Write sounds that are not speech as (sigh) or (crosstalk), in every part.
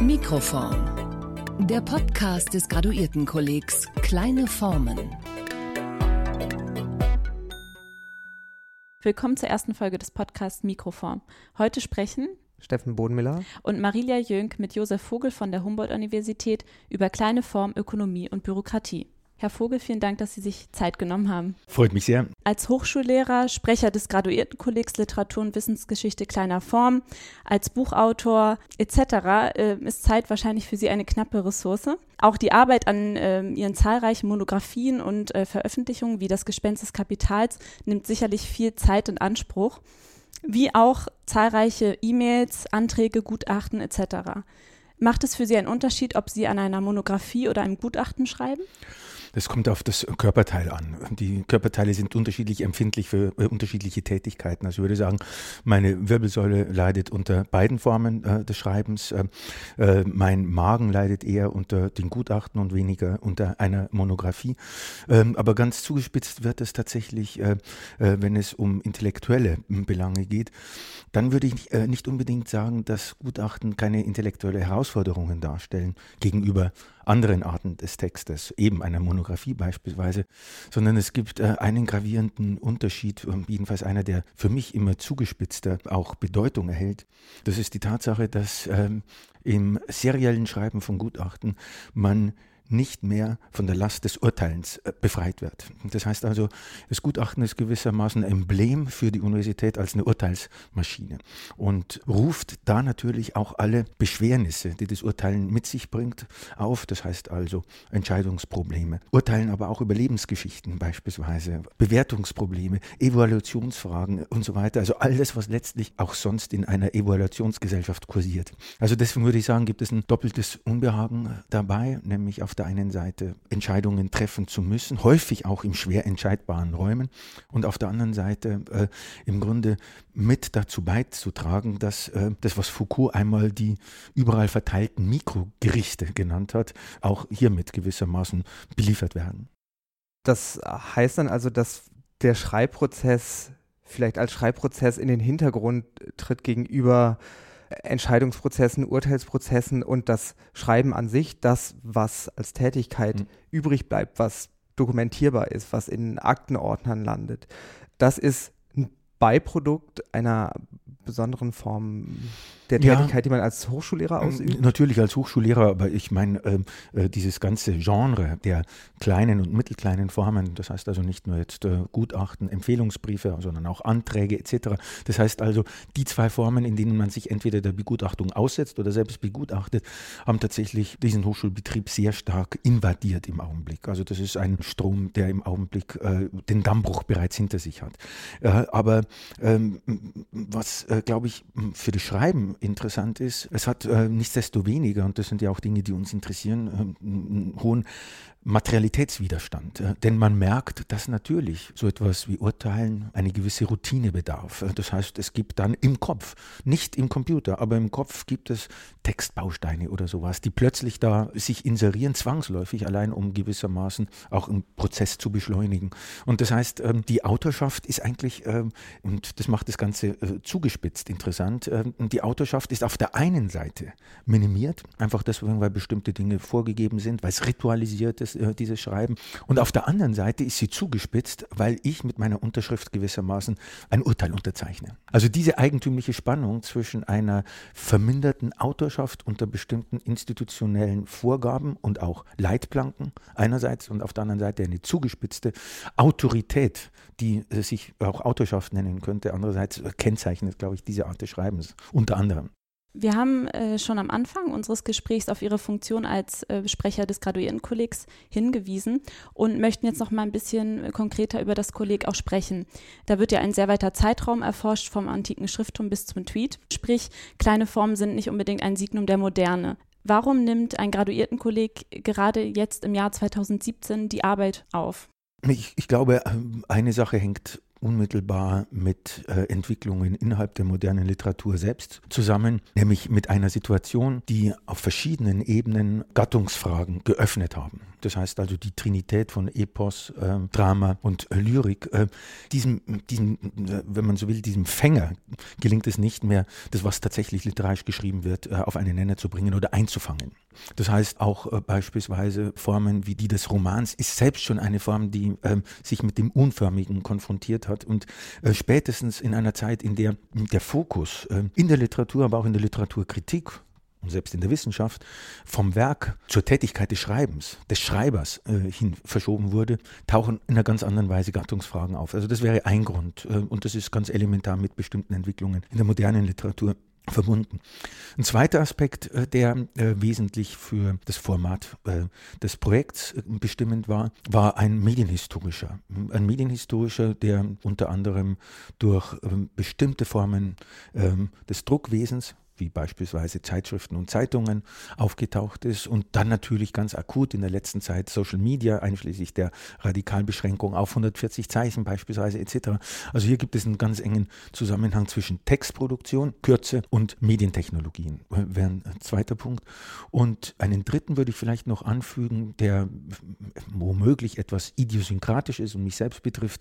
Mikroform. Der Podcast des Graduiertenkollegs Kleine Formen. Willkommen zur ersten Folge des Podcasts Mikroform. Heute sprechen Steffen Bodenmiller und Marilia Jönk mit Josef Vogel von der Humboldt-Universität über kleine Form, Ökonomie und Bürokratie. Herr Vogel, vielen Dank, dass Sie sich Zeit genommen haben. Freut mich sehr. Als Hochschullehrer, Sprecher des Graduiertenkollegs Literatur und Wissensgeschichte kleiner Form, als Buchautor etc. Äh, ist Zeit wahrscheinlich für Sie eine knappe Ressource. Auch die Arbeit an äh, Ihren zahlreichen Monographien und äh, Veröffentlichungen wie das Gespenst des Kapitals nimmt sicherlich viel Zeit in Anspruch, wie auch zahlreiche E-Mails, Anträge, Gutachten etc. Macht es für Sie einen Unterschied, ob Sie an einer Monographie oder einem Gutachten schreiben? Das kommt auf das Körperteil an. Die Körperteile sind unterschiedlich empfindlich für äh, unterschiedliche Tätigkeiten. Also ich würde sagen, meine Wirbelsäule leidet unter beiden Formen äh, des Schreibens. Äh, äh mein Magen leidet eher unter den Gutachten und weniger unter einer Monographie. Ähm, aber ganz zugespitzt wird es tatsächlich, äh, äh, wenn es um intellektuelle Belange geht. Dann würde ich nicht unbedingt sagen, dass Gutachten keine intellektuelle Herausforderungen darstellen gegenüber anderen Arten des Textes, eben einer Monographie beispielsweise, sondern es gibt äh, einen gravierenden Unterschied, äh, jedenfalls einer, der für mich immer zugespitzter auch Bedeutung erhält. Das ist die Tatsache, dass ähm, im seriellen Schreiben von Gutachten man nicht mehr von der Last des Urteilens äh, befreit wird. Das heißt also, das Gutachten ist gewissermaßen ein Emblem für die Universität als eine Urteilsmaschine und ruft da natürlich auch alle Beschwernisse, die das Urteilen mit sich bringt, auf. Das heißt also Entscheidungsprobleme, Urteilen aber auch über Lebensgeschichten beispielsweise, Bewertungsprobleme, Evaluationsfragen und so weiter. Also alles, was letztlich auch sonst in einer Evaluationsgesellschaft kursiert. Also deswegen würde ich sagen, gibt es ein doppeltes Unbehagen dabei, nämlich auf der einen Seite Entscheidungen treffen zu müssen, häufig auch in schwer entscheidbaren Räumen und auf der anderen Seite äh, im Grunde mit dazu beizutragen, dass äh, das, was Foucault einmal die überall verteilten Mikrogerichte genannt hat, auch hiermit gewissermaßen beliefert werden. Das heißt dann also, dass der Schreibprozess vielleicht als Schreibprozess in den Hintergrund tritt gegenüber Entscheidungsprozessen, Urteilsprozessen und das Schreiben an sich, das, was als Tätigkeit mhm. übrig bleibt, was dokumentierbar ist, was in Aktenordnern landet, das ist ein Beiprodukt einer besonderen Form der Tätigkeit, ja, die man als Hochschullehrer ausübt? Natürlich als Hochschullehrer, aber ich meine, äh, äh, dieses ganze Genre der kleinen und mittelkleinen Formen, das heißt also nicht nur jetzt äh, Gutachten, Empfehlungsbriefe, sondern auch Anträge etc. Das heißt also, die zwei Formen, in denen man sich entweder der Begutachtung aussetzt oder selbst begutachtet, haben tatsächlich diesen Hochschulbetrieb sehr stark invadiert im Augenblick. Also das ist ein Strom, der im Augenblick äh, den Dammbruch bereits hinter sich hat. Äh, aber ähm, was, äh, glaube ich, für das Schreiben interessant ist, es hat äh, nichtsdestoweniger, und das sind ja auch Dinge, die uns interessieren, einen hohen Materialitätswiderstand. Äh, denn man merkt, dass natürlich so etwas wie Urteilen eine gewisse Routine bedarf. Äh, das heißt, es gibt dann im Kopf, nicht im Computer, aber im Kopf gibt es Textbausteine oder sowas, die plötzlich da sich inserieren, zwangsläufig, allein um gewissermaßen auch einen Prozess zu beschleunigen. Und das heißt, ähm, die Autorschaft ist eigentlich, ähm, und das macht das Ganze äh, zugespitzt interessant, ähm, die Autorschaft ist auf der einen Seite minimiert, einfach deswegen, weil bestimmte Dinge vorgegeben sind, weil es ritualisiert ist, äh, dieses Schreiben. Und auf der anderen Seite ist sie zugespitzt, weil ich mit meiner Unterschrift gewissermaßen ein Urteil unterzeichne. Also diese eigentümliche Spannung zwischen einer verminderten Autorschaft unter bestimmten institutionellen Vorgaben und auch Leitplanken einerseits und auf der anderen Seite eine zugespitzte Autorität, die sich auch Autorschaft nennen könnte, andererseits kennzeichnet, glaube ich, diese Art des Schreibens unter anderem. Wir haben äh, schon am Anfang unseres Gesprächs auf Ihre Funktion als äh, Sprecher des Graduiertenkollegs hingewiesen und möchten jetzt noch mal ein bisschen konkreter über das Kolleg auch sprechen. Da wird ja ein sehr weiter Zeitraum erforscht, vom antiken Schrifttum bis zum Tweet. Sprich, kleine Formen sind nicht unbedingt ein Signum der Moderne. Warum nimmt ein Graduiertenkolleg gerade jetzt im Jahr 2017 die Arbeit auf? Ich, ich, glaube, ähm, eine Sache hängt unmittelbar mit äh, Entwicklungen innerhalb der modernen Literatur selbst zusammen, nämlich mit einer Situation, die auf verschiedenen Ebenen Gattungsfragen geöffnet haben. Das heißt also die Trinität von Epos, äh, Drama und äh, Lyrik. Äh, diesem, diesem, äh, wenn man so will, diesem Fänger gelingt es nicht mehr, das, was tatsächlich literarisch geschrieben wird, äh, auf einen Nenner zu bringen oder einzufangen. Das heißt auch äh, beispielsweise Formen wie die des Romans ist selbst schon eine Form, die ähm, sich mit dem Unförmigen konfrontiert hat und spätestens in einer Zeit, in der der Fokus in der Literatur, aber auch in der Literaturkritik und selbst in der Wissenschaft vom Werk zur Tätigkeit des Schreibens, des Schreibers äh, hin verschoben wurde, tauchen in einer ganz anderen Weise Gattungsfragen auf. Also das wäre ein Grund äh, und das ist ganz elementar mit bestimmten Entwicklungen in der modernen Literatur verbunden. Ein zweiter Aspekt, äh, der äh, wesentlich für das Format äh, des Projekts bestimmend war, war ein medienhistorischer. Ein medienhistorischer, der unter anderem durch ähm, bestimmte Formen ähm, des Druckwesens wie beispielsweise Zeitschriften und Zeitungen aufgetaucht ist und dann natürlich ganz akut in der letzten Zeit Social Media, einschließlich der Radikalbeschränkung auf 140 Zeichen beispielsweise etc. Also hier gibt es einen ganz engen Zusammenhang zwischen Textproduktion, Kürze und Medientechnologien, wäre ein zweiter Punkt. Und einen dritten würde ich vielleicht noch anfügen, der womöglich etwas idiosynkratisch ist und mich selbst betrifft.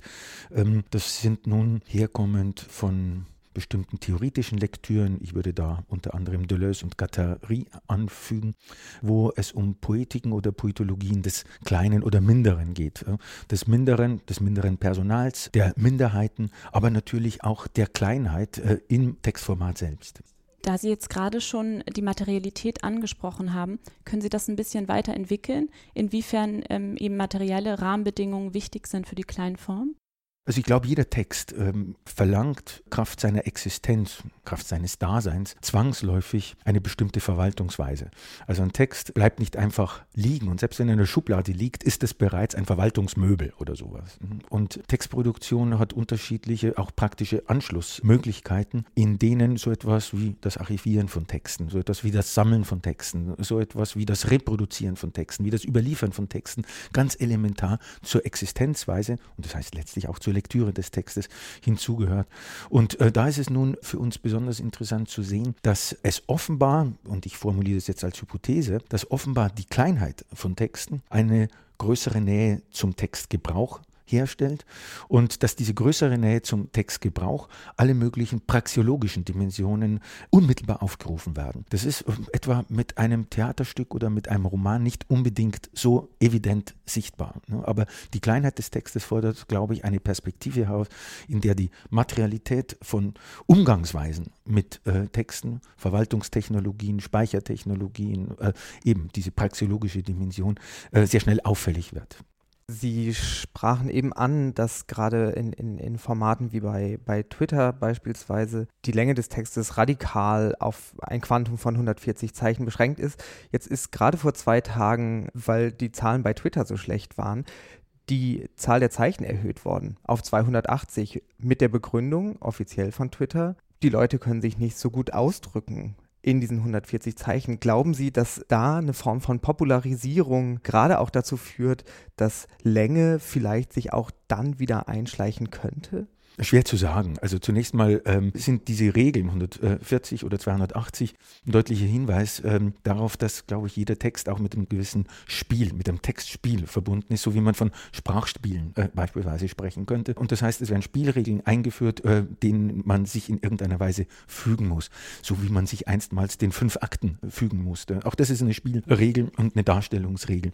Ähm, das sind nun herkommend von bestimmten theoretischen Lektüren. Ich würde da unter anderem Deleuze und Guattari anfügen, wo es um Poetiken oder Poetologien des Kleinen oder Minderen geht. Des Minderen, des minderen Personals, der Minderheiten, aber natürlich auch der Kleinheit äh, im Textformat selbst. Da Sie jetzt gerade schon die Materialität angesprochen haben, können Sie das ein bisschen weiterentwickeln, inwiefern ähm, eben materielle Rahmenbedingungen wichtig sind für die Kleinform? Also ich glaube, jeder Text ähm, verlangt Kraft seiner Existenz, Kraft seines Daseins zwangsläufig eine bestimmte Verwaltungsweise. Also ein Text bleibt nicht einfach liegen und selbst wenn er in der Schublade liegt, ist es bereits ein Verwaltungsmöbel oder sowas. Und Textproduktion hat unterschiedliche, auch praktische Anschlussmöglichkeiten, in denen so etwas wie das Archivieren von Texten, so etwas wie das Sammeln von Texten, so etwas wie das Reproduzieren von Texten, wie das Überliefern von Texten ganz elementar zur Existenzweise und das heißt letztlich auch zur Lektüre des Textes hinzugehört. Und äh, da ist es nun für uns besonders interessant zu sehen, dass es offenbar, und ich formuliere es jetzt als Hypothese, dass offenbar die Kleinheit von Texten eine größere Nähe zum Textgebrauch herstellt und dass diese größere Nähe zum Textgebrauch alle möglichen praxiologischen Dimensionen unmittelbar aufgerufen werden. Das ist etwa mit einem Theaterstück oder mit einem Roman nicht unbedingt so evident sichtbar. Ne? Aber die Kleinheit des Textes fordert, glaube ich, eine Perspektive heraus, in der die Materialität von Umgangsweisen mit äh, Texten, Verwaltungstechnologien, Speichertechnologien, äh, eben diese praxiologische Dimension äh, sehr schnell auffällig wird. Sie sprachen eben an, dass gerade in, in, in Formaten wie bei, bei Twitter beispielsweise die Länge des Textes radikal auf ein Quantum von 140 Zeichen beschränkt ist. Jetzt ist gerade vor zwei Tagen, weil die Zahlen bei Twitter so schlecht waren, die Zahl der Zeichen erhöht worden auf 280 mit der Begründung offiziell von Twitter, die Leute können sich nicht so gut ausdrücken in diesen 140 Zeichen. Glauben Sie, dass da eine Form von Popularisierung gerade auch dazu führt, dass Länge vielleicht sich auch dann wieder einschleichen könnte? Schwer zu sagen. Also zunächst mal ähm, sind diese Regeln 140 oder 280 ein deutlicher Hinweis ähm, darauf, dass, glaube ich, jeder Text auch mit einem gewissen Spiel, mit einem Textspiel verbunden ist, so wie man von Sprachspielen äh, beispielsweise sprechen könnte. Und das heißt, es werden Spielregeln eingeführt, äh, denen man sich in irgendeiner Weise fügen muss, so wie man sich einstmals den fünf Akten fügen musste. Auch das ist eine Spielregel und eine Darstellungsregel.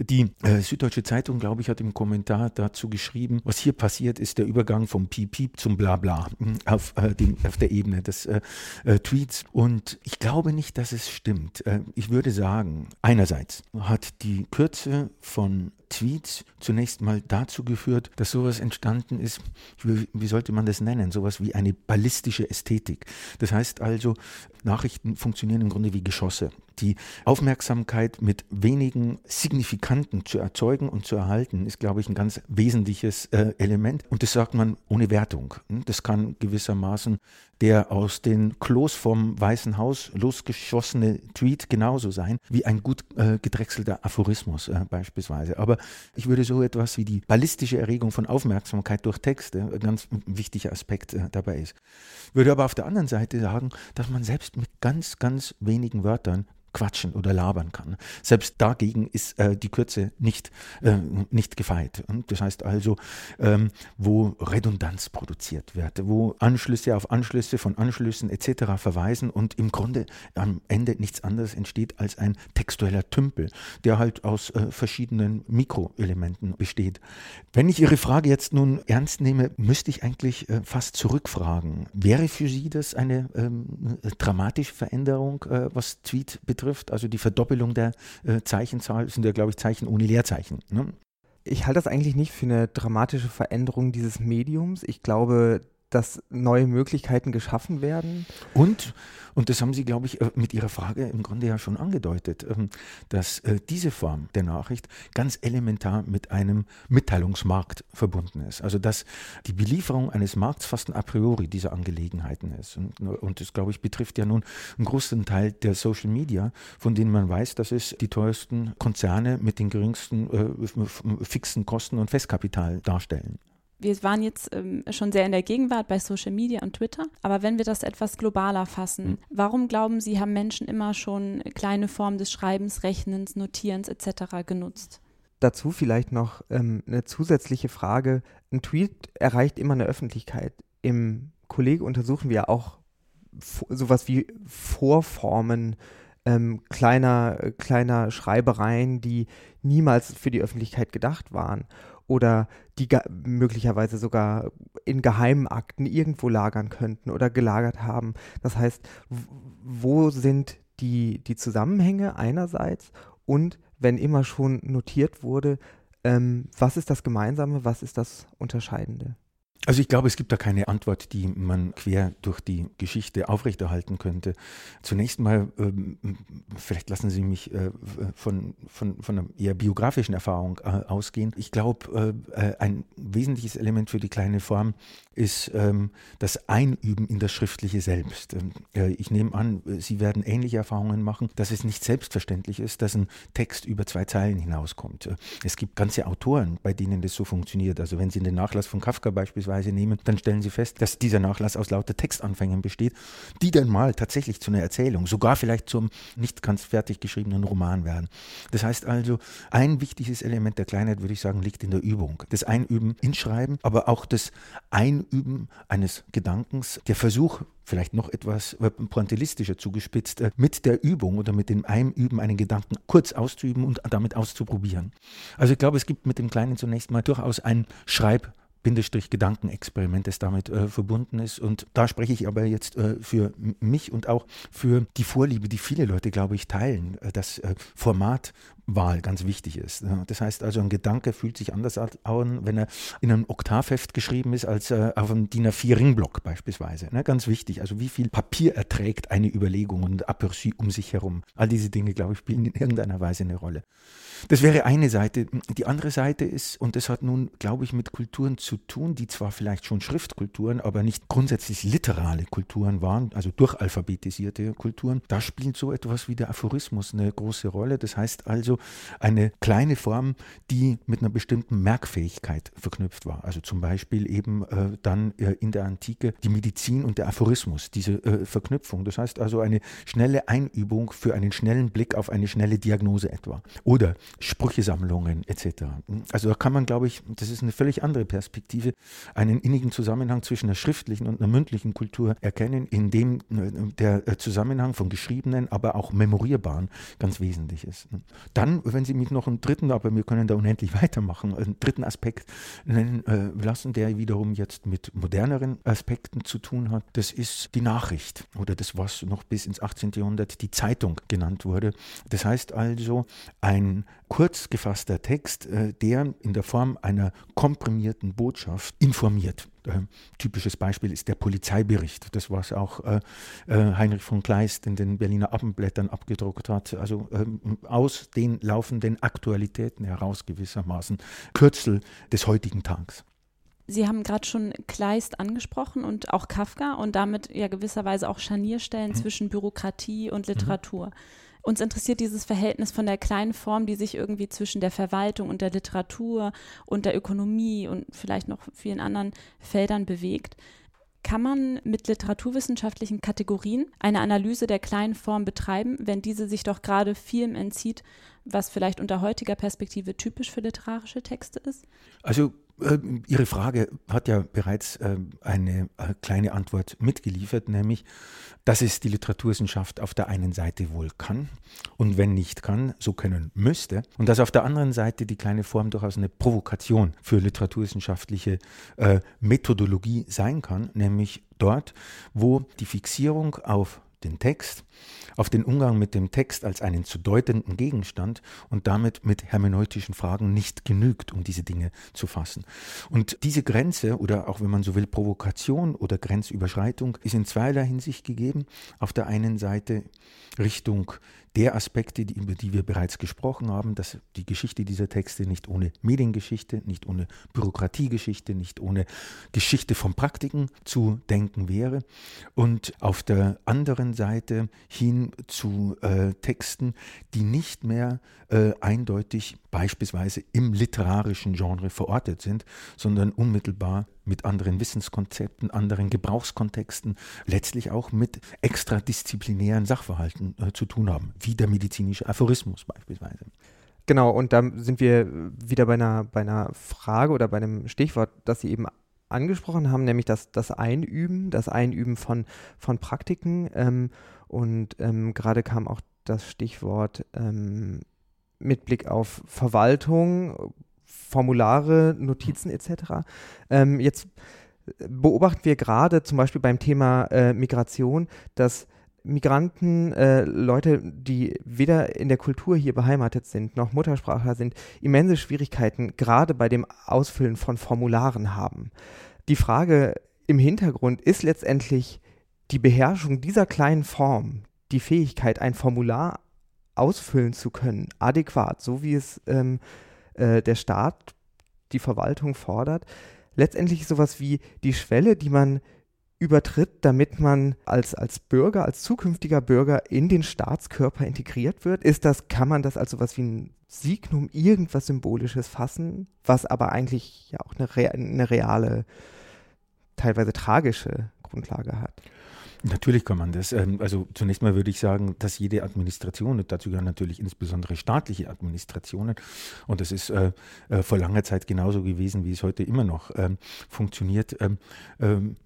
Die äh, Süddeutsche Zeitung, glaube ich, hat im Kommentar dazu geschrieben, was hier passiert, ist der Übergang vom Piep Piep zum Blabla hm, auf, äh, dem, auf der Ebene des äh, äh, Tweets. Und ich glaube nicht, dass es stimmt. Äh, ich würde sagen, einerseits hat die Kürze von Tweets zunächst mal dazu geführt, dass sowas entstanden ist, wie, sollte man das nennen, sowas wie eine ballistische Ästhetik. Das heißt also, Nachrichten funktionieren im Grunde wie Geschosse. Die Aufmerksamkeit mit wenigen Signifikanten zu erzeugen und zu erhalten, ist, glaube ich, ein ganz wesentliches äh, Element. Und das sagt man ohne Wertung. Das kann gewissermaßen der aus den Klos vom Weißen Haus losgeschossene Tweet genauso sein wie ein gut äh, gedrechselter Aphorismus äh, beispielsweise. Aber ich würde so etwas wie die ballistische Erregung von Aufmerksamkeit durch Texte ein ganz wichtiger Aspekt äh, dabei ist. Würde aber auf der anderen Seite sagen, dass man selbst mit ganz, ganz wenigen Wörtern quatschen oder labern kann. Selbst dagegen ist äh, die Kürze nicht, äh, nicht gefeit. Und das heißt also, ähm, wo Redundanz produziert wird, wo Anschlüsse auf Anschlüsse von Anschlüssen etc. verweisen und im Grunde am Ende nichts anderes entsteht als ein textueller Tümpel, der halt aus äh, verschiedenen Mikroelementen besteht. Wenn ich Ihre Frage jetzt nun ernst nehme, müsste ich eigentlich äh, fast zurückfragen. Wäre für Sie das eine ähm, dramatische Veränderung, äh, was Tweet betrifft? Betrifft, also die Verdoppelung der äh, Zeichenzahl, sind ja, glaube ich, Zeichen ohne Leerzeichen. Ne? Ich halte das eigentlich nicht für eine dramatische Veränderung dieses Mediums. Ich glaube, dass neue Möglichkeiten geschaffen werden. Und, und das haben Sie, glaube ich, äh, mit Ihrer Frage im Grunde ja schon angedeutet, ähm, dass äh, diese Form der Nachricht ganz elementar mit einem Mitteilungsmarkt verbunden ist. Also dass die Belieferung eines Markts fast ein a priori dieser Angelegenheiten ist. Und, und das, glaube ich, betrifft ja nun einen großen Teil der Social Media, von denen man weiß, dass es die teuersten Konzerne mit den geringsten äh, fixen Kosten und Festkapital darstellen wir waren jetzt ähm, schon sehr in der Gegenwart bei Social Media und Twitter, aber wenn wir das etwas globaler fassen, mhm. warum glauben Sie, haben Menschen immer schon kleine Formen des Schreibens, Rechnens, Notierens etc. genutzt? Dazu vielleicht noch ähm, eine zusätzliche Frage. Ein Tweet erreicht immer eine Öffentlichkeit. Im Kollege untersuchen wir auch sowas wie Vorformen ähm, kleiner, kleiner Schreibereien, die niemals für die Öffentlichkeit gedacht waren oder die möglicherweise sogar in geheimen Akten irgendwo lagern könnten oder gelagert haben. Das heißt, wo sind die, die Zusammenhänge einerseits und wenn immer schon notiert wurde, ähm, was ist das Gemeinsame, was ist das Unterscheidende? Also ich glaube, es gibt da keine Antwort, die man quer durch die Geschichte aufrechterhalten könnte. Zunächst mal, ähm, vielleicht lassen Sie mich äh, von, von, von einer eher biografischen Erfahrung äh, ausgehen. Ich glaube, äh, ein wesentliches Element für die kleine Form ist ähm, das Einüben in das Schriftliche selbst. Ähm, ich nehme an, Sie werden ähnliche Erfahrungen machen, dass es nicht selbstverständlich ist, dass ein Text über zwei Zeilen hinauskommt. Es gibt ganze Autoren, bei denen das so funktioniert. Also wenn Sie den Nachlass von Kafka beispielsweise Weise nehmen, dann stellen Sie fest, dass dieser Nachlass aus lauter Textanfängen besteht, die dann mal tatsächlich zu einer Erzählung, sogar vielleicht zum nicht ganz fertig geschriebenen Roman werden. Das heißt also, ein wichtiges Element der Kleinheit, würde ich sagen, liegt in der Übung. Das Einüben in Schreiben, aber auch das Einüben eines Gedankens, der Versuch, vielleicht noch etwas pointillistischer zugespitzt, äh, mit der Übung oder mit dem Einüben einen Gedanken kurz auszuüben und damit auszuprobieren. Also ich glaube, es gibt mit dem Kleinen zunächst mal durchaus ein Schreib- Gedankenexperiment, das damit äh, verbunden ist. Und da spreche ich aber jetzt äh, für mich und auch für die Vorliebe, die viele Leute, glaube ich, teilen, äh, dass Formatwahl ganz wichtig ist. Das heißt also, ein Gedanke fühlt sich anders an, wenn er in einem Oktavheft geschrieben ist, als äh, auf einem DIN A4-Ringblock beispielsweise. Ne? Ganz wichtig. Also wie viel Papier erträgt eine Überlegung und Aperçu um sich herum. All diese Dinge, glaube ich, spielen in irgendeiner Weise eine Rolle. Das wäre eine Seite. Die andere Seite ist, und das hat nun, glaube ich, mit Kulturen zu tun, die zwar vielleicht schon Schriftkulturen, aber nicht grundsätzlich literale Kulturen waren, also durchalphabetisierte Kulturen. Da spielt so etwas wie der Aphorismus eine große Rolle. Das heißt also eine kleine Form, die mit einer bestimmten Merkfähigkeit verknüpft war. Also zum Beispiel eben äh, dann äh, in der Antike die Medizin und der Aphorismus, diese äh, Verknüpfung. Das heißt also eine schnelle Einübung für einen schnellen Blick auf eine schnelle Diagnose etwa. Oder Sprüchesammlungen etc. Also da kann man, glaube ich, das ist eine völlig andere Perspektive, einen innigen Zusammenhang zwischen einer schriftlichen und einer mündlichen Kultur erkennen, in dem äh, der äh, Zusammenhang von geschriebenen, aber auch memorierbaren ganz wesentlich ist. Dann, wenn Sie mich noch einen dritten, aber wir können da unendlich (laughs) weitermachen, einen dritten Aspekt nennen äh, lassen, der wiederum jetzt mit moderneren Aspekten zu tun hat, das ist die Nachricht oder das, was noch bis ins 18. Jahrhundert die Zeitung genannt wurde. Das heißt also ein kurz gefasster Text, äh, der in der Form einer komprimierten Botschaft informiert. Äh, typisches Beispiel ist der Polizeibericht, das was auch äh, äh, Heinrich von Kleist in den Berliner Abendblättern abgedruckt hat. Also ähm, aus den laufenden Aktualitäten heraus gewissermaßen Kürzel des heutigen Tags. Sie haben gerade schon Kleist angesprochen und auch Kafka und damit ja gewisserweise auch Scharnierstellen mhm. zwischen Bürokratie und Literatur. Mhm. Uns interessiert dieses Verhältnis von der kleinen Form, die sich irgendwie zwischen der Verwaltung und der Literatur und der Ökonomie und vielleicht noch vielen anderen Feldern bewegt. Kann man mit literaturwissenschaftlichen Kategorien eine Analyse der kleinen Form betreiben, wenn diese sich doch gerade vielem entzieht, was vielleicht unter heutiger Perspektive typisch für literarische Texte ist? Also Ihre Frage hat ja bereits äh, eine äh, kleine Antwort mitgeliefert, nämlich, dass es die Literaturwissenschaft auf der einen Seite wohl kann und wenn nicht kann, so können müsste und dass auf der anderen Seite die kleine Form durchaus eine Provokation für literaturwissenschaftliche Methodologie sein kann, nämlich dort, wo die Fixierung auf den Text, auf den Umgang mit dem Text als einen zu deutenden Gegenstand und damit mit hermeneutischen Fragen nicht genügt, um diese Dinge zu fassen. Und diese Grenze oder auch wenn man so will Provokation oder Grenzüberschreitung ist in zweierlei Hinsicht gegeben. Auf der einen Seite Richtung der Aspekte, die, über die wir bereits gesprochen haben, dass die Geschichte dieser Texte nicht ohne Mediengeschichte, nicht ohne Bürokratiegeschichte, nicht ohne Geschichte von Praktiken zu denken wäre. Und auf der anderen Seite hin zu äh, Texten, die nicht mehr äh, eindeutig beispielsweise im literarischen Genre verortet sind, sondern unmittelbar mit anderen Wissenskonzepten, anderen Gebrauchskontexten, letztlich auch mit extradisziplinären Sachverhalten äh, zu tun haben, wie der medizinische Aphorismus beispielsweise. Genau, und da sind wir wieder bei einer, bei einer Frage oder bei einem Stichwort, das Sie eben angesprochen haben, nämlich das, das Einüben, das Einüben von, von Praktiken. Ähm, und ähm, gerade kam auch das Stichwort ähm, mit Blick auf Verwaltung, Formulare, Notizen etc. Ähm, jetzt beobachten wir gerade zum Beispiel beim Thema äh, Migration, dass Migranten, äh, Leute, die weder in der Kultur hier beheimatet sind, noch Muttersprachler sind, immense Schwierigkeiten gerade bei dem Ausfüllen von Formularen haben. Die Frage im Hintergrund ist letztendlich die Beherrschung dieser kleinen Form, die Fähigkeit, ein Formular ausfüllen zu können, adäquat, so wie es ähm, äh, der Staat, die Verwaltung fordert, letztendlich sowas wie die Schwelle, die man übertritt, damit man als, als Bürger, als zukünftiger Bürger in den Staatskörper integriert wird? Ist das, kann man das als sowas wie ein Signum, irgendwas Symbolisches fassen, was aber eigentlich ja auch eine, eine reale, teilweise tragische Grundlage hat? Natürlich kann man das. Ähm, also zunächst mal würde ich sagen, dass jede Administration, und dazu gehören natürlich insbesondere staatliche Administrationen, und das ist äh, äh, vor langer Zeit genauso gewesen, wie es heute immer noch ähm, funktioniert, ähm,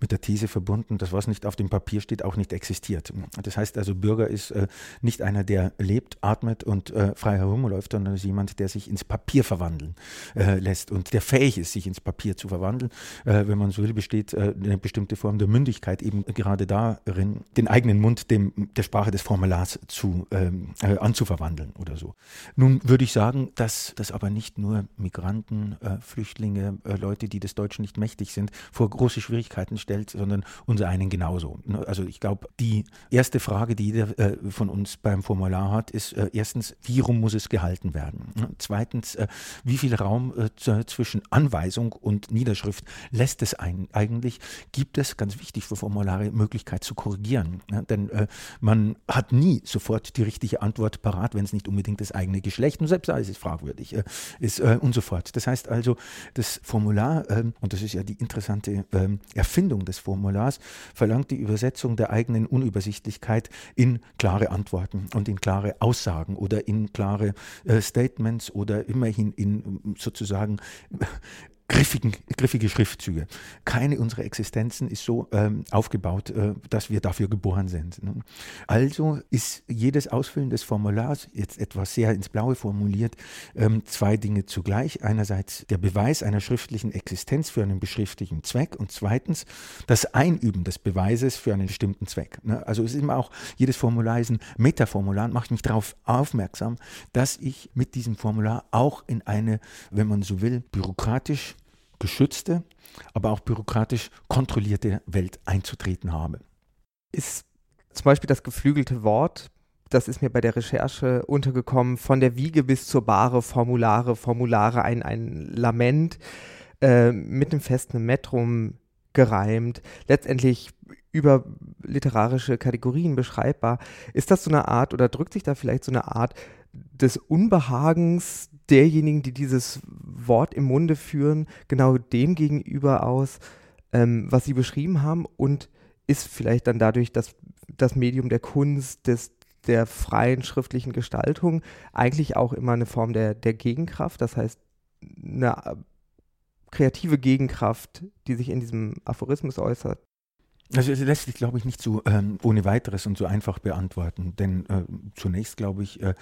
mit der These verbunden, dass was nicht auf dem Papier steht, auch nicht existiert. Das heißt also, Bürger ist äh, nicht einer, der lebt, atmet und frei herumläuft, sondern ist jemand, der sich ins Papier verwandeln lässt und der fähig ist, sich ins Papier zu verwandeln. Wenn man so will, besteht eine bestimmte Form der Mündigkeit eben gerade da darin, den eigenen Mund dem, der Sprache des Formulars zu, ähm, äh, anzuverwandeln oder so. Nun würde ich sagen, dass das aber nicht nur Migranten, äh, Flüchtlinge, äh, Leute, die des Deutschen nicht mächtig sind, vor große Schwierigkeiten stellt, sondern unser einen genauso. Ne, also ich glaube, die erste Frage, die jeder äh, von uns beim Formular hat, ist äh, erstens, wie rum muss es gehalten werden? Ne, zweitens, äh, wie viel Raum zwischen Anweisung und Niederschrift lässt es ein, eigentlich? Gibt es, ganz wichtig für Formulare, Möglichkeit zu korrigieren. Ja, denn äh, man hat nie sofort die richtige Antwort parat, wenn es nicht unbedingt das eigene Geschlecht, und selbst da ist es fragwürdig, äh, ist äh, und so fort. Das heißt also, das Formular, ähm, und das ist ja die interessante ähm, Erfindung des Formulars, verlangt die Übersetzung der eigenen Unübersichtlichkeit in klare Antworten und in klare Aussagen oder in klare äh, Statements oder immerhin in sozusagen griffigen, griffige Schriftzüge. Keine unserer Existenzen ist so ähm, aufgebaut, äh, dass wir dafür geboren sind. Ne? Also ist jedes Ausfüllen des Formulars, jetzt etwas sehr ins Blaue formuliert, ähm, zwei Dinge zugleich. Einerseits der Beweis einer schriftlichen Existenz für einen beschriftlichen Zweck und zweitens das Einüben des Beweises für einen bestimmten Zweck. Ne? Also es ist immer auch, jedes Formular ist ein Metaformular und macht mich darauf aufmerksam, dass ich mit diesem Formular auch in eine, wenn man so will, bürokratisch geschützte, aber auch bürokratisch kontrollierte Welt einzutreten habe. Ist zum Beispiel das geflügelte Wort, das ist mir bei der Recherche untergekommen, von der Wiege bis zur Bahre, Formulare, Formulare, ein, ein Lament äh, mit einem festen Metrum gereimt, letztendlich über literarische Kategorien beschreibbar. Ist das so eine Art oder drückt sich da vielleicht so eine Art des Unbehagens derjenigen, die dieses Wort im Munde führen, genau dem gegenüber aus, ähm, was sie beschrieben haben und ist vielleicht dann dadurch das, das Medium der Kunst, des, der freien schriftlichen Gestaltung eigentlich auch immer eine Form der, der Gegenkraft, das heißt eine kreative Gegenkraft, die sich in diesem Aphorismus äußert. Also es lässt sich, glaube ich, nicht so ähm, ohne weiteres und so einfach beantworten. Denn äh, zunächst, glaube ich, äh,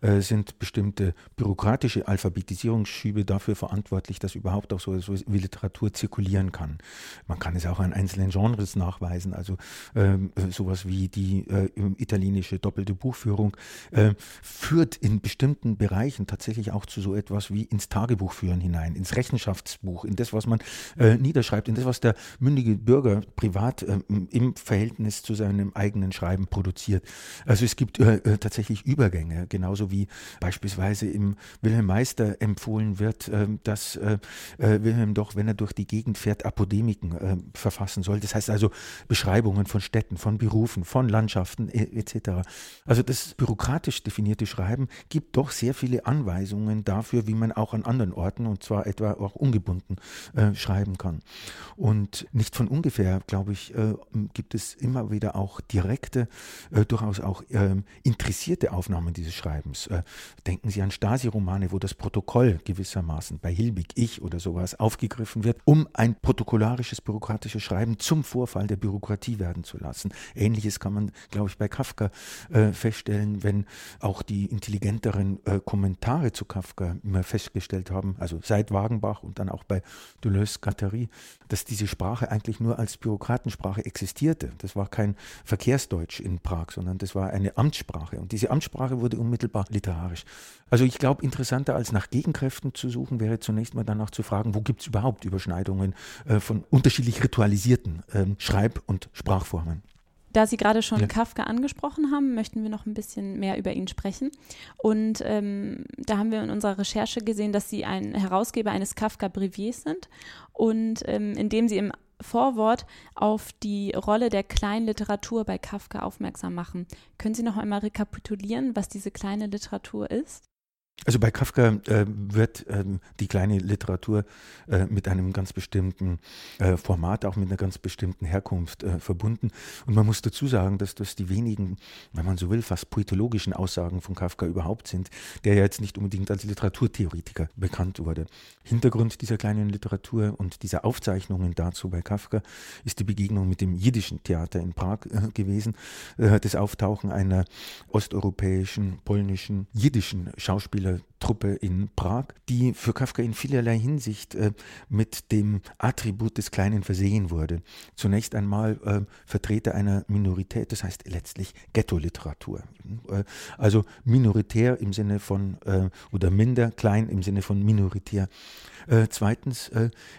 äh, sind bestimmte bürokratische Alphabetisierungsschübe dafür verantwortlich, dass überhaupt auch so, so wie Literatur zirkulieren kann. Man kann es auch an einzelnen Genres nachweisen. Also ähm, sowas wie die äh, italienische doppelte Buchführung äh, führt in bestimmten Bereichen tatsächlich auch zu so etwas wie ins Tagebuchführen hinein, ins Rechenschaftsbuch, in das, was man niederschreibt, in das, was der mündige Bürger privat im Verhältnis zu seinem eigenen Schreiben produziert. Also es gibt äh, äh, tatsächlich Übergänge, genauso wie beispielsweise im Wilhelm Meister empfohlen wird, äh, dass äh, äh, Wilhelm doch, wenn er durch die Gegend fährt, Apodemiken äh, verfassen soll. Das heißt also Beschreibungen von Städten, von Berufen, von Landschaften etc. Also das bürokratisch definierte Schreiben gibt doch sehr viele Anweisungen dafür, wie man auch an anderen Orten und zwar etwa auch ungebunden schreiben kann. Und nicht von ungefähr, glaube ich, gibt es immer wieder auch direkte, äh, durchaus auch äh, interessierte Aufnahmen dieses Schreibens. Äh, denken Sie an Stasi-Romane, wo das Protokoll gewissermaßen bei Hilbig, ich oder sowas aufgegriffen wird, um ein protokollarisches, bürokratisches Schreiben zum Vorfall der Bürokratie werden zu lassen. Ähnliches kann man, glaube ich, bei Kafka äh, feststellen, wenn auch die intelligenteren äh, Kommentare zu Kafka immer festgestellt haben, also seit Wagenbach und dann auch bei Deleuze-Guattari, dass diese Sprache eigentlich nur als Bürokratensprache existierte. Das war kein Verkehrsdeutsch in Prag, sondern das war eine Amtssprache. Und diese Amtssprache wurde unmittelbar literarisch. Also ich glaube, interessanter als nach Gegenkräften zu suchen, wäre zunächst mal danach zu fragen, wo gibt es überhaupt Überschneidungen äh, von unterschiedlich ritualisierten äh, Schreib- und Sprachformen. Da Sie gerade schon ja. Kafka angesprochen haben, möchten wir noch ein bisschen mehr über ihn sprechen. Und ähm, da haben wir in unserer Recherche gesehen, dass Sie ein Herausgeber eines Kafka-Breviers sind und ähm, indem Sie im Vorwort auf die Rolle der kleinen Literatur bei Kafka aufmerksam machen. Können Sie noch einmal rekapitulieren, was diese kleine Literatur ist? Also bei Kafka äh, wird ähm, die kleine Literatur äh, mit einem ganz bestimmten äh, Format, auch mit einer ganz bestimmten Herkunft äh, verbunden. Und man muss dazu sagen, dass das die wenigen, wenn man so will, fast poetologischen Aussagen von Kafka überhaupt sind, der ja jetzt nicht unbedingt als Literaturtheoretiker bekannt wurde. Hintergrund dieser kleinen Literatur und dieser Aufzeichnungen dazu bei Kafka ist die Begegnung mit dem jiddischen Theater in Prag äh, gewesen, äh, das Auftauchen einer osteuropäischen, polnischen, jiddischen viele Truppe in Prag, die für Kafka in vielerlei Hinsicht äh, mit dem Attribut des Kleinen versehen wurde. Zunächst einmal äh, Vertreter einer Minorität, das heißt letztlich Ghetto-Literatur. Äh, also minoritär im Sinne von, äh, oder minder klein im Sinne von minoritär. Äh, zweitens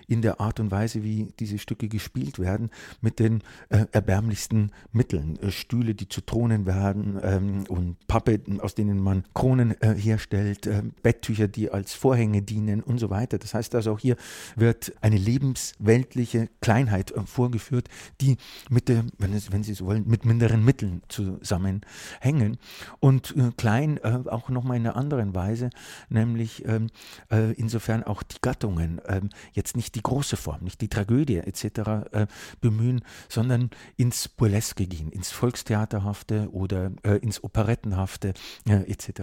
in der Art und Weise, wie diese Stücke gespielt werden, mit den erbärmlichsten Mitteln. Stühle, die zu Thronen werden ähm, und Pappe, aus denen man Kronen herstellt Welt, äh, Betttücher, die als Vorhänge dienen und so weiter. Das heißt also auch hier wird eine lebensweltliche Kleinheit äh, vorgeführt, die mit der, wenn, es, wenn Sie so wollen, mit minderen Mitteln zusammenhängen. Und äh, klein äh, auch nochmal in einer anderen Weise, nämlich ähm, äh, insofern auch die Gattungen ähm, jetzt nicht die große Form, nicht die Tragödie etc. Äh, bemühen, sondern ins Burleske gehen, ins Volkstheaterhafte oder ins Operettenhafte etc.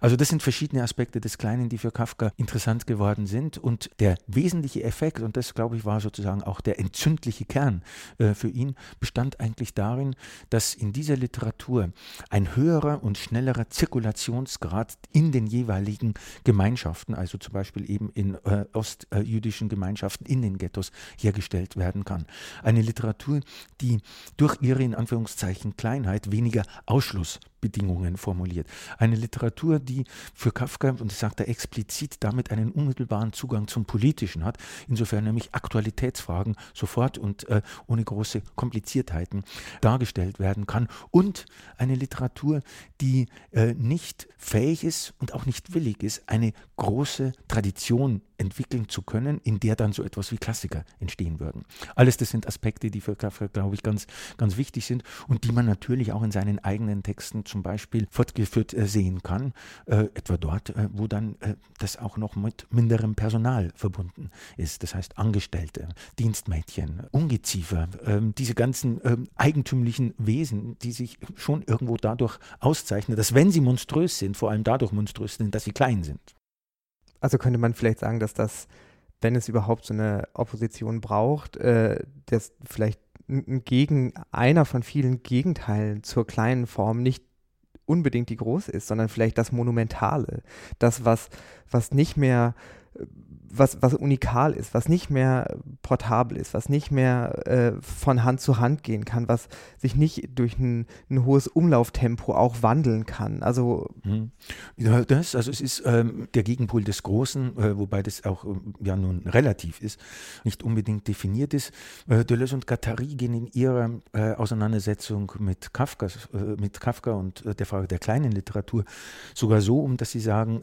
Also das sind verschiedene verschiedene Aspekte des Kleinen, die für Kafka interessant geworden sind. Und der wesentliche Effekt, und das glaube ich war sozusagen auch der entzündliche Kern äh, für ihn, bestand eigentlich darin, dass in dieser Literatur ein höherer und schnellerer Zirkulationsgrad in den jeweiligen Gemeinschaften, also zum Beispiel eben in äh, ostjüdischen Gemeinschaften, in den Ghettos, hergestellt werden kann. Eine Literatur, die durch ihre in Anführungszeichen Kleinheit weniger Ausschluss Bedingungen formuliert. Eine Literatur, die für Kafka, und das sagt er explizit, damit einen unmittelbaren Zugang zum Politischen hat, insofern nämlich Aktualitätsfragen sofort und äh, ohne große Kompliziertheiten dargestellt werden kann. Und eine Literatur, die äh, nicht fähig ist und auch nicht willig ist, eine große Tradition entwickeln zu können, in der dann so etwas wie Klassiker entstehen würden. Alles das sind Aspekte, die für Kafka, glaube ich, ganz, ganz wichtig sind und die man natürlich auch in seinen eigenen Texten zum Beispiel fortgeführt äh, sehen kann, äh, etwa dort, äh, wo dann das auch noch mit minderem Personal verbunden ist. Das heißt Angestellte, Dienstmädchen, Ungeziefer, ähm, diese ganzen ähm, eigentümlichen Wesen, die sich schon irgendwo dadurch auszeichnen, dass wenn sie monströs sind, vor allem dadurch monströs sind, dass sie klein sind. Also könnte man vielleicht sagen, dass das, wenn es überhaupt so eine Opposition braucht, das vielleicht gegen einer von vielen Gegenteilen zur kleinen Form nicht unbedingt die große ist, sondern vielleicht das Monumentale, das, was, was nicht mehr was, was unikal ist, was nicht mehr portabel ist, was nicht mehr äh, von Hand zu Hand gehen kann, was sich nicht durch ein, ein hohes Umlauftempo auch wandeln kann. Also hm. ja, das, also es ist ähm, der Gegenpol des Großen, äh, wobei das auch äh, ja nun relativ ist, nicht unbedingt definiert ist. Äh, Deleuze und Guattari gehen in ihrer äh, Auseinandersetzung mit Kafka, äh, mit Kafka und der Frage der kleinen Literatur sogar so um, dass sie sagen,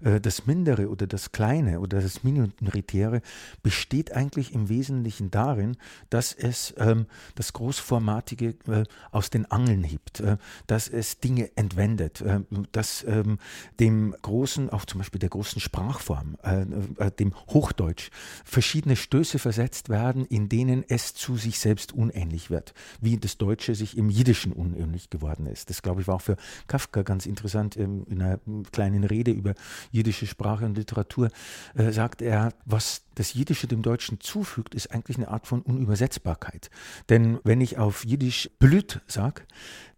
das Mindere oder das Kleine oder das das Minoritäre besteht eigentlich im Wesentlichen darin, dass es ähm, das Großformatige äh, aus den Angeln hebt, äh, dass es Dinge entwendet, äh, dass ähm, dem großen, auch zum Beispiel der großen Sprachform, äh, äh, dem Hochdeutsch, verschiedene Stöße versetzt werden, in denen es zu sich selbst unähnlich wird, wie das Deutsche sich im Jiddischen unähnlich geworden ist. Das, glaube ich, war auch für Kafka ganz interessant, ähm, in einer kleinen Rede über jiddische Sprache und Literatur äh, sagt er, was das Jiddische dem Deutschen zufügt, ist eigentlich eine Art von Unübersetzbarkeit. Denn wenn ich auf Jiddisch Blüt sage,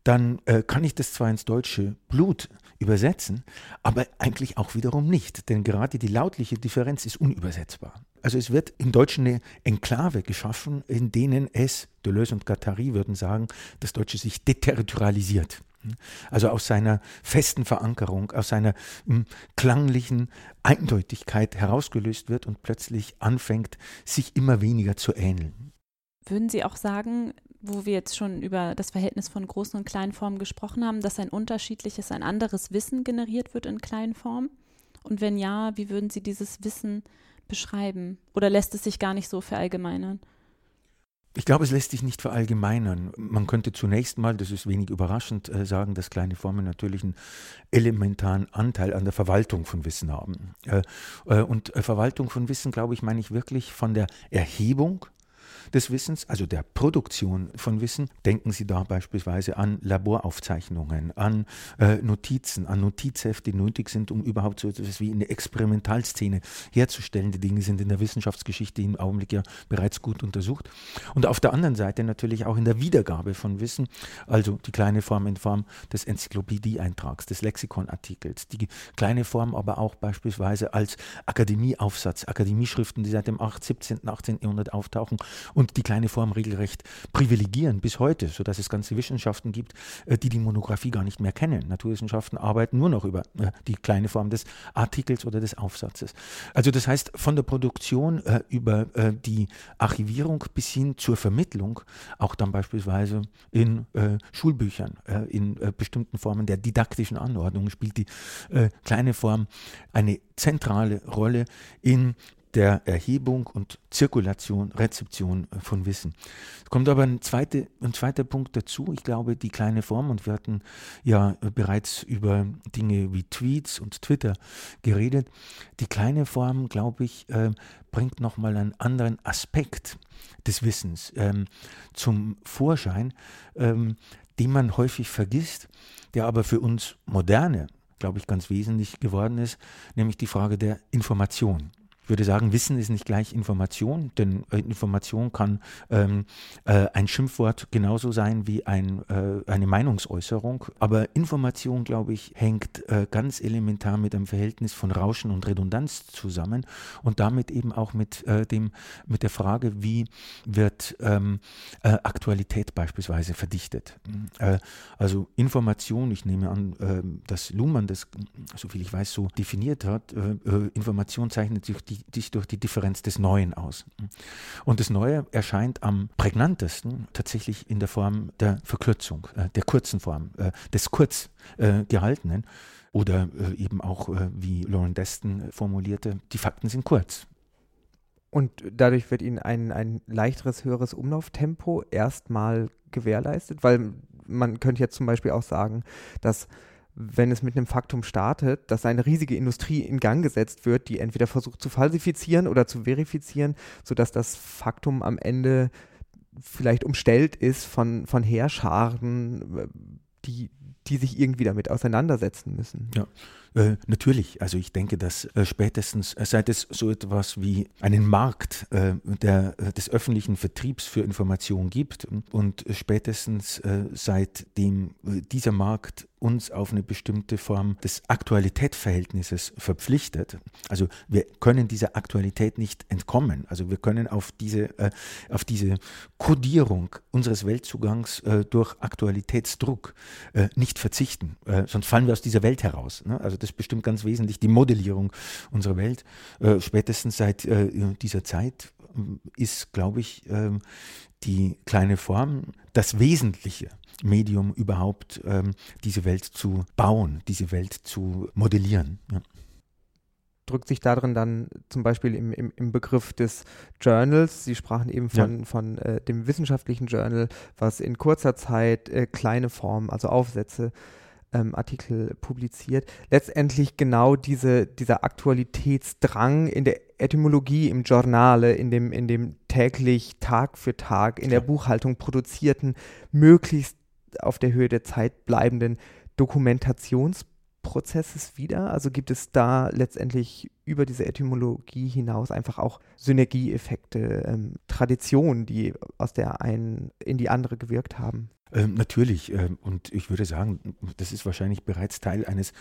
dann äh, kann ich das zwar ins Deutsche Blut übersetzen, aber eigentlich auch wiederum nicht. Denn gerade die lautliche Differenz ist unübersetzbar. Also es wird im Deutschen eine Enklave geschaffen, in denen es, Deleuze und Guattari würden sagen, das Deutsche sich deterritorialisiert. Also aus seiner festen Verankerung, aus seiner hm, klanglichen Eindeutigkeit herausgelöst wird und plötzlich anfängt, sich immer weniger zu ähneln. Würden Sie auch sagen, wo wir jetzt schon über das Verhältnis von großen und kleinen Formen gesprochen haben, dass ein unterschiedliches, ein anderes Wissen generiert wird in kleinen Formen? Und wenn ja, wie würden Sie dieses Wissen beschreiben? Oder lässt es sich gar nicht so verallgemeinern? Ich glaube, es lässt sich nicht verallgemeinern. Man könnte zunächst mal, das ist wenig überraschend, äh, sagen, dass kleine Formen natürlich einen elementaren Anteil an der Verwaltung von Wissen haben. Äh, äh, und Verwaltung von Wissen, glaube ich, meine ich wirklich von der Erhebung des Wissens, also der Produktion von Wissen. Denken Sie da beispielsweise an Laboraufzeichnungen, an äh, Notizen, an Notizhefte, die nötig sind, um überhaupt so etwas wie eine Experimentalszene herzustellen. Die Dinge sind in der Wissenschaftsgeschichte im Augenblick ja bereits gut untersucht. Und auf der anderen Seite natürlich auch in der Wiedergabe von Wissen, also die kleine Form in Form des Enzyklopädieeintrags, des Lexikonartikels, die kleine Form aber auch beispielsweise als Akademieaufsatz, Akademieschriften, die seit dem 8, 17., 18. Jahrhundert auftauchen und die kleine Form regelrecht privilegieren bis heute, sodass es ganze Wissenschaften gibt, äh, die die Monographie gar nicht mehr kennen. Naturwissenschaften arbeiten nur noch über äh, die kleine Form des Artikels oder des Aufsatzes. Also das heißt, von der Produktion äh, über die Archivierung bis hin zur Vermittlung, auch dann beispielsweise in Schulbüchern, in bestimmten Formen der didaktischen Anordnung spielt die kleine Form eine zentrale Rolle in der Erhebung und Zirkulation, Rezeption äh, von Wissen. Es kommt aber ein, zweite, ein zweiter Punkt dazu. Ich glaube, die kleine Form, und wir hatten ja äh, bereits über Dinge wie Tweets und Twitter geredet, die kleine Form, glaube ich, äh, bringt nochmal einen anderen Aspekt des Wissens ähm, zum Vorschein, ähm, den man häufig vergisst, der aber für uns Moderne, glaube ich, ganz wesentlich geworden ist, nämlich die Frage der Information. Würde sagen, Wissen ist nicht gleich Information, denn äh, Information kann ähm, äh, ein Schimpfwort genauso sein wie ein, äh, eine Meinungsäußerung. Aber Information, glaube ich, hängt äh, ganz elementar mit einem Verhältnis von Rauschen und Redundanz zusammen und damit eben auch mit, äh, dem, mit der Frage, wie wird ähm, äh, Aktualität beispielsweise verdichtet. also Information, ich nehme an, ähm, dass Luhmann das, soviel ich weiß, so definiert hat, Information zeichnet sich, die, sich durch die Differenz des Neuen aus. Und das Neue erscheint am prägnantesten tatsächlich in der Form der Verkürzung, äh, der kurzen Form, äh, des kurz äh, gehaltenen. Oder eben auch, wie Lauren Deston formulierte, die Fakten sind kurz. Und dadurch wird Ihnen ein, ein leichteres, höheres Umlauftempo erstmal gewährleistet, weil man könnte jetzt zum Beispiel auch sagen, dass wenn es mit einem Faktum startet, dass eine riesige Industrie in Gang gesetzt wird, die entweder versucht zu falsifizieren oder zu verifizieren, sodass das Faktum am Ende vielleicht umstellt ist von, von Heerscharen, die, die sich irgendwie damit auseinandersetzen müssen. Ja, äh, natürlich. Also ich denke, dass äh, spätestens äh, seit es so etwas wie einen Markt äh, der, äh, des öffentlichen Vertriebs für Informationen gibt und spätestens seitdem dieser Markt uns auf eine bestimmte Form des Aktualitätsverhältnisses verpflichtet. Also wir können dieser Aktualität nicht entkommen. Also wir können auf diese, äh, auf diese Kodierung unseres Weltzugangs äh, durch Aktualitätsdruck äh, nicht verzichten. sonst fallen wir aus dieser Welt heraus. Ne? Also das bestimmt ganz wesentlich die Modellierung unserer Welt. Äh, spätestens seit äh, dieser Zeit äh, ist, glaube ich, ähm, die kleine Form das Wesentliche. Medium überhaupt, ähm, diese Welt zu bauen, diese Welt zu modellieren. Ja drückt sich darin dann zum Beispiel im, im, im Begriff des Journals. Sie sprachen eben von, ja. von äh, dem wissenschaftlichen Journal, was in kurzer Zeit äh, kleine Formen, also Aufsätze ähm, Artikel publiziert. Letztendlich genau diese, dieser Aktualitätsdrang in der Etymologie, im Journale, in dem, in dem täglich, Tag für Tag in der Buchhaltung produzierten, möglichst auf der Höhe der Zeit bleibenden Dokumentationsprozesses wieder? Also gibt es da letztendlich über diese Etymologie hinaus einfach auch Synergieeffekte, ähm, Traditionen, die aus der einen in die andere gewirkt haben? Ähm, natürlich. Ähm, und ich würde sagen, das ist wahrscheinlich bereits Teil eines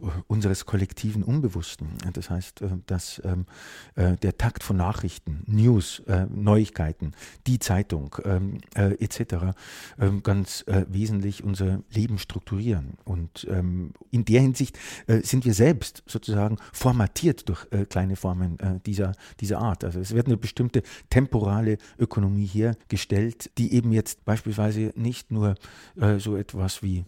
uh, unseres kollektiven Unbewussten. Das heißt, äh, dass ähm, äh, der Takt von Nachrichten, News, äh, Neuigkeiten, die Zeitung ähm, äh, etc. Ähm, ganz äh, wesentlich unser Leben strukturieren. Und in der Hinsicht äh, sind wir selbst sozusagen formatiert durch kleine Formen dieser, dieser Art. Also es wird eine bestimmte temporale Ökonomie hergestellt, die eben jetzt beispielsweise nicht nicht nur äh, so etwas wie,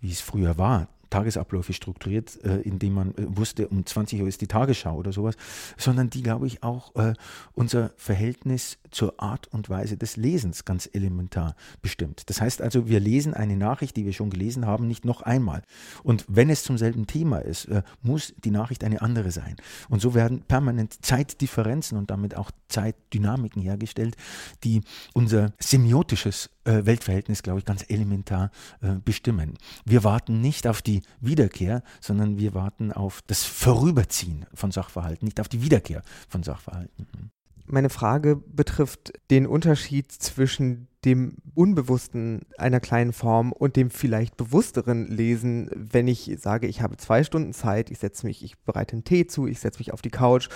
wie es früher war, Tagesabläufe strukturiert, äh, indem man äh, wusste, um 20 Uhr ist die Tagesschau oder sowas, sondern die, glaube ich, auch äh, unser Verhältnis zur Art und Weise des Lesens ganz elementar bestimmt. Das heißt also, wir lesen eine Nachricht, die wir schon gelesen haben, nicht noch einmal. Und wenn es zum selben Thema ist, muss die Nachricht eine andere sein. Und so werden permanent Zeitdifferenzen und damit auch Zeitdynamiken hergestellt, die unser semiotisches äh, Weltverhältnis, glaube ich, ganz elementar äh, bestimmen. Wir warten nicht auf die Wiederkehr, sondern wir warten auf das Vorüberziehen von Sachverhalten, nicht auf die Wiederkehr von Sachverhalten. Meine Frage betrifft den Unterschied zwischen dem Unbewussten einer kleinen Form und dem vielleicht bewussteren Lesen, wenn ich sage, ich habe zwei Stunden Zeit, ich setze mich, ich bereite einen Tee zu, ich setze mich auf die Couch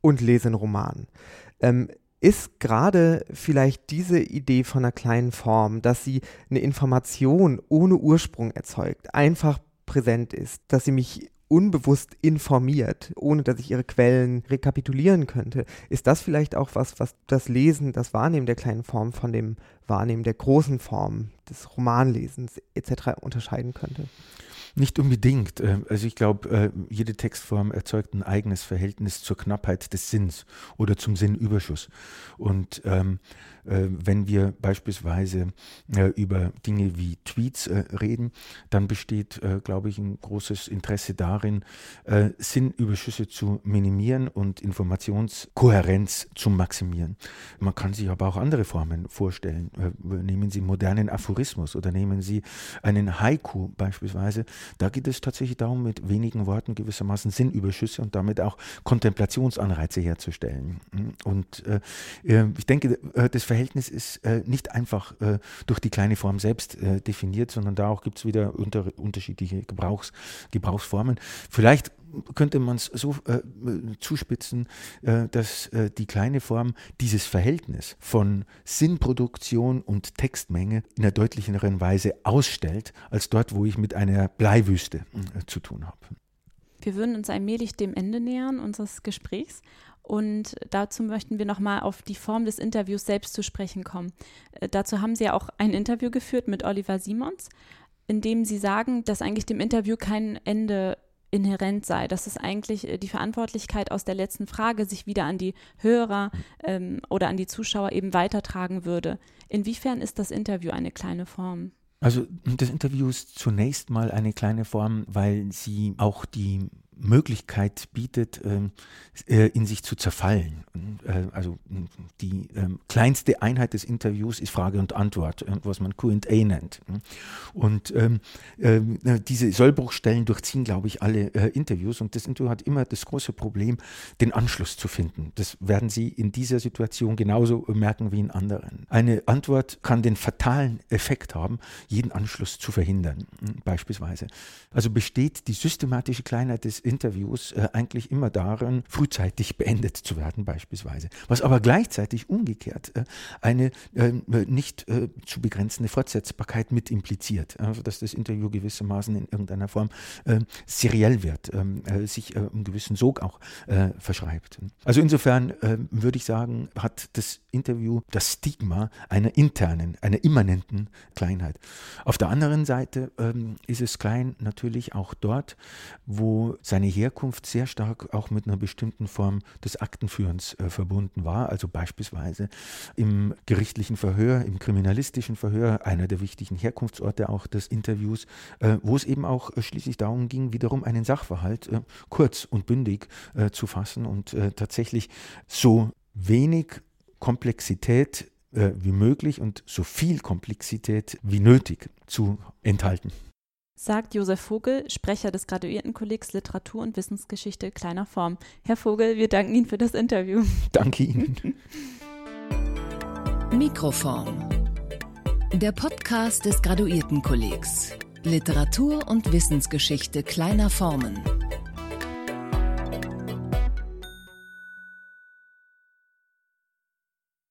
und lese einen Roman. Ähm, ist gerade vielleicht diese Idee von einer kleinen Form, dass sie eine Information ohne Ursprung erzeugt, einfach präsent ist, dass sie mich unbewusst informiert, ohne dass ich ihre Quellen rekapitulieren könnte. Ist das vielleicht auch was, was das Lesen, das Wahrnehmen der kleinen Form von dem Wahrnehmen der großen Form, des Romanlesens etc. unterscheiden könnte? Nicht unbedingt. Ähm, also ich glaube, äh, jede Textform erzeugt ein eigenes Verhältnis zur Knappheit des Sinns oder zum Sinnüberschuss. Und ähm, äh, wenn wir beispielsweise äh, über Dinge wie Tweets reden, dann besteht, glaube ich, ein großes Interesse darin, Sinnüberschüsse zu minimieren und Informationskohärenz zu maximieren. Man kann sich aber auch andere Formen vorstellen. nehmen Sie modernen Aphorismus oder nehmen Sie einen Haiku beispielsweise Da geht es tatsächlich darum, mit wenigen Worten gewissermaßen Sinnüberschüsse und damit auch Kontemplationsanreize herzustellen. Und äh, äh ich denke, äh, das Verhältnis ist äh, nicht einfach äh, durch die kleine Form selbst äh, definiert, sondern da auch gibt es wieder unter, unterschiedliche Gebrauchs, Gebrauchsformen. Vielleicht könnte man es so äh, zuspitzen, äh, dass äh, die kleine Form dieses Verhältnis von Sinnproduktion und Textmenge in einer deutlicheren Weise ausstellt, als dort, wo ich mit einer Bleiwüste äh, zu tun habe. Wir würden uns allmählich dem Ende nähern unseres Gesprächs und dazu möchten wir nochmal auf die Form des Interviews selbst zu sprechen kommen. Äh, dazu haben Sie ja auch ein Interview geführt mit Oliver Simons, in dem Sie sagen, dass eigentlich dem Interview kein Ende inhärent sei, dass es eigentlich äh, die Verantwortlichkeit aus der letzten Frage sich wieder an die Hörer ähm, oder an die Zuschauer eben weitertragen würde. Inwiefern ist das Interview eine kleine Form? Also das Interview ist zunächst mal eine kleine Form, weil sie auch die Möglichkeit bietet, ähm, äh, in sich zu zerfallen. Äh, also die ähm, kleinste Einheit des Interviews ist Frage und Antwort, äh, was man QA nennt. Und ähm, diese Sollbruchstellen durchziehen, glaube ich, alle Interviews. Und das Interview hat immer das große Problem, den Anschluss zu finden. Das werden Sie in dieser Situation genauso merken wie in anderen. Eine Antwort kann den fatalen Effekt haben, jeden Anschluss zu verhindern, beispielsweise. Also besteht die systematische Kleinheit des Interviews äh, eigentlich immer darin, frühzeitig beendet zu werden beispielsweise. Was aber gleichzeitig umgekehrt äh, eine äh, nicht äh, zu begrenzende Fortsetzbarkeit mit impliziert. Also dass das Interview gewissermaßen in irgendeiner Form äh, seriell wird, ähm, äh, sich einen gewissen Sog auch verschreibt. Also insofern würde ich sagen, hat das Interview das Stigma einer internen, einer immanenten Kleinheit. Auf der anderen Seite ähm, ist es klein natürlich auch dort, wo seine Herkunft sehr stark auch mit einer bestimmten Form des Aktenführens äh, verbunden war. Also beispielsweise im gerichtlichen Verhör, im kriminalistischen Verhör, einer der wichtigen Herkunftsorte auch des Interviews, äh, wo es eben auch äh, schließlich darum ging, wiederum einen Sachverhalt äh, kurz und bündig äh, zu fassen und äh, tatsächlich so wenig Komplexität wie möglich und so viel Komplexität wie nötig zu enthalten sagt Josef Vogel, Sprecher des Graduiertenkollegs Literatur und Wissensgeschichte kleiner Form. Herr Vogel, wir danken Ihnen für das Interview. Danke Ihnen. Mikroform. Der Podcast des Graduiertenkollegs. Literatur und Wissensgeschichte kleiner Formen.